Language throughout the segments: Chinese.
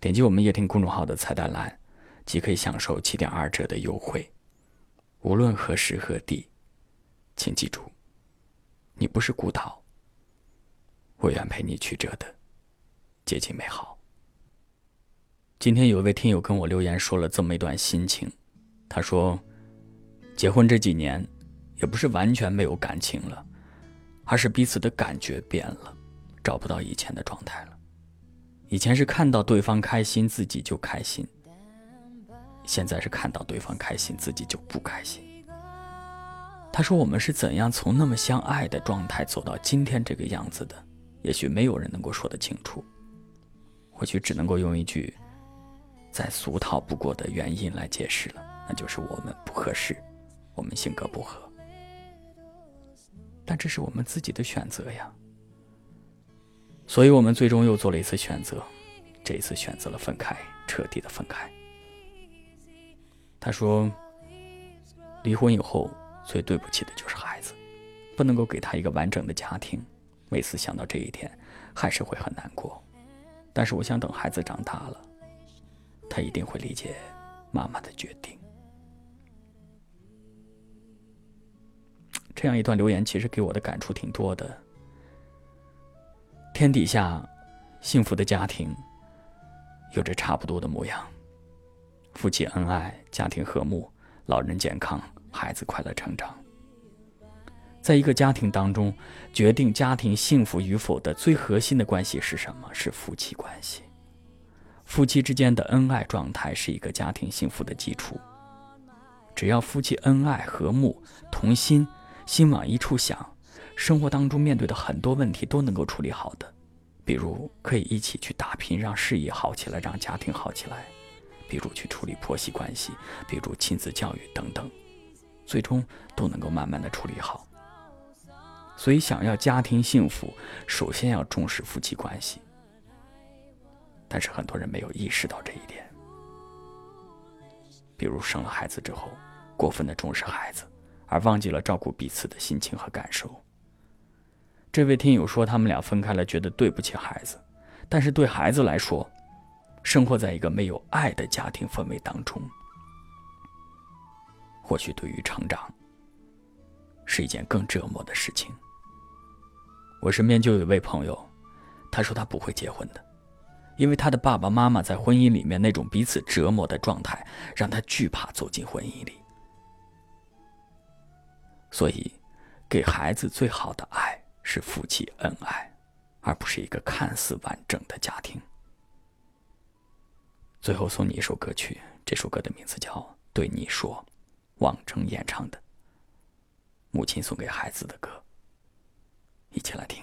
点击我们夜听公众号的菜单栏，即可以享受七点二折的优惠。无论何时何地，请记住，你不是孤岛。我愿陪你曲折的接近美好。今天有一位听友跟我留言说了这么一段心情，他说：“结婚这几年，也不是完全没有感情了，而是彼此的感觉变了，找不到以前的状态了。”以前是看到对方开心自己就开心，现在是看到对方开心自己就不开心。他说：“我们是怎样从那么相爱的状态走到今天这个样子的？也许没有人能够说得清楚，或许只能够用一句再俗套不过的原因来解释了，那就是我们不合适，我们性格不合。但这是我们自己的选择呀。”所以我们最终又做了一次选择，这一次选择了分开，彻底的分开。他说，离婚以后最对不起的就是孩子，不能够给他一个完整的家庭。每次想到这一天，还是会很难过。但是我想等孩子长大了，他一定会理解妈妈的决定。这样一段留言，其实给我的感触挺多的。天底下，幸福的家庭有着差不多的模样：夫妻恩爱，家庭和睦，老人健康，孩子快乐成长。在一个家庭当中，决定家庭幸福与否的最核心的关系是什么？是夫妻关系。夫妻之间的恩爱状态是一个家庭幸福的基础。只要夫妻恩爱、和睦、同心，心往一处想。生活当中面对的很多问题都能够处理好的，比如可以一起去打拼，让事业好起来，让家庭好起来；比如去处理婆媳关系，比如亲子教育等等，最终都能够慢慢的处理好。所以，想要家庭幸福，首先要重视夫妻关系。但是很多人没有意识到这一点，比如生了孩子之后，过分的重视孩子，而忘记了照顾彼此的心情和感受。这位听友说，他们俩分开了，觉得对不起孩子，但是对孩子来说，生活在一个没有爱的家庭氛围当中，或许对于成长是一件更折磨的事情。我身边就有一位朋友，他说他不会结婚的，因为他的爸爸妈妈在婚姻里面那种彼此折磨的状态，让他惧怕走进婚姻里，所以给孩子最好的爱。是夫妻恩爱，而不是一个看似完整的家庭。最后送你一首歌曲，这首歌的名字叫《对你说》，王铮演唱的，母亲送给孩子的歌，一起来听。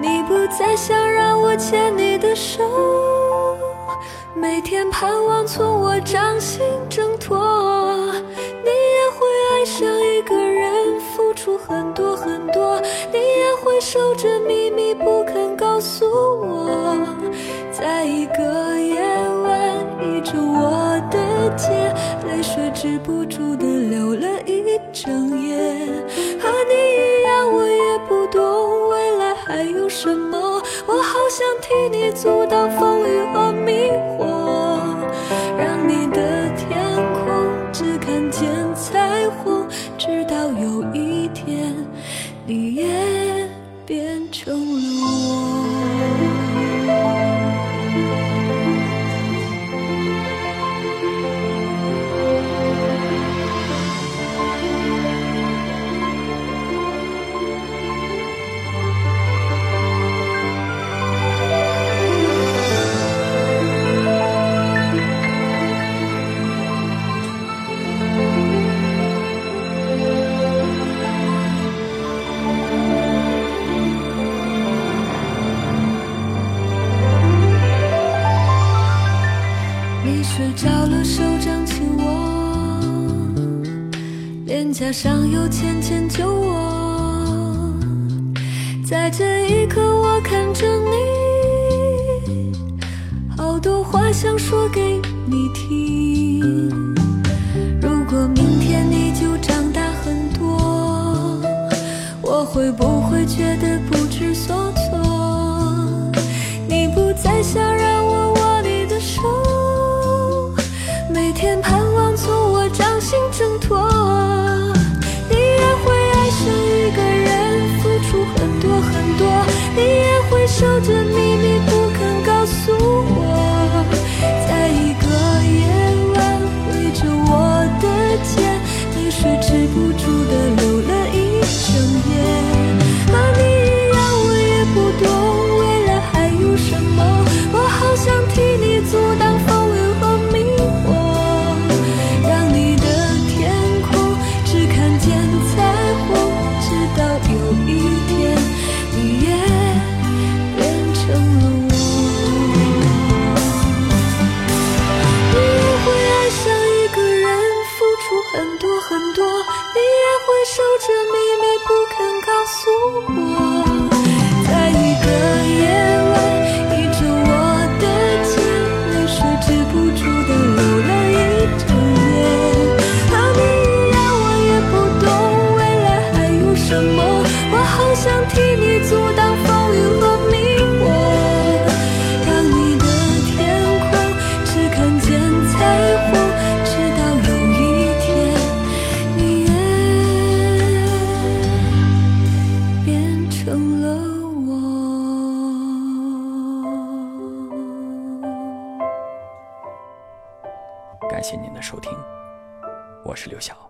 你不再想让我牵你的手。每天盼望从我掌心挣脱，你也会爱上一个人，付出很多很多，你也会守着秘密不肯告诉我，在一个夜晚倚着我的肩，泪水止不住的流了一整夜。和你一样，我也不懂未来还有什么，我好想替你阻挡风雨和迷惑。上有浅浅酒窝在这一刻我看着你好多话想说给你听。了我。感谢您的收听我是刘晓。